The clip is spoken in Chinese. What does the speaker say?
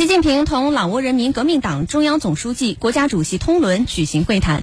习近平同老挝人民革命党中央总书记、国家主席通伦举行会谈。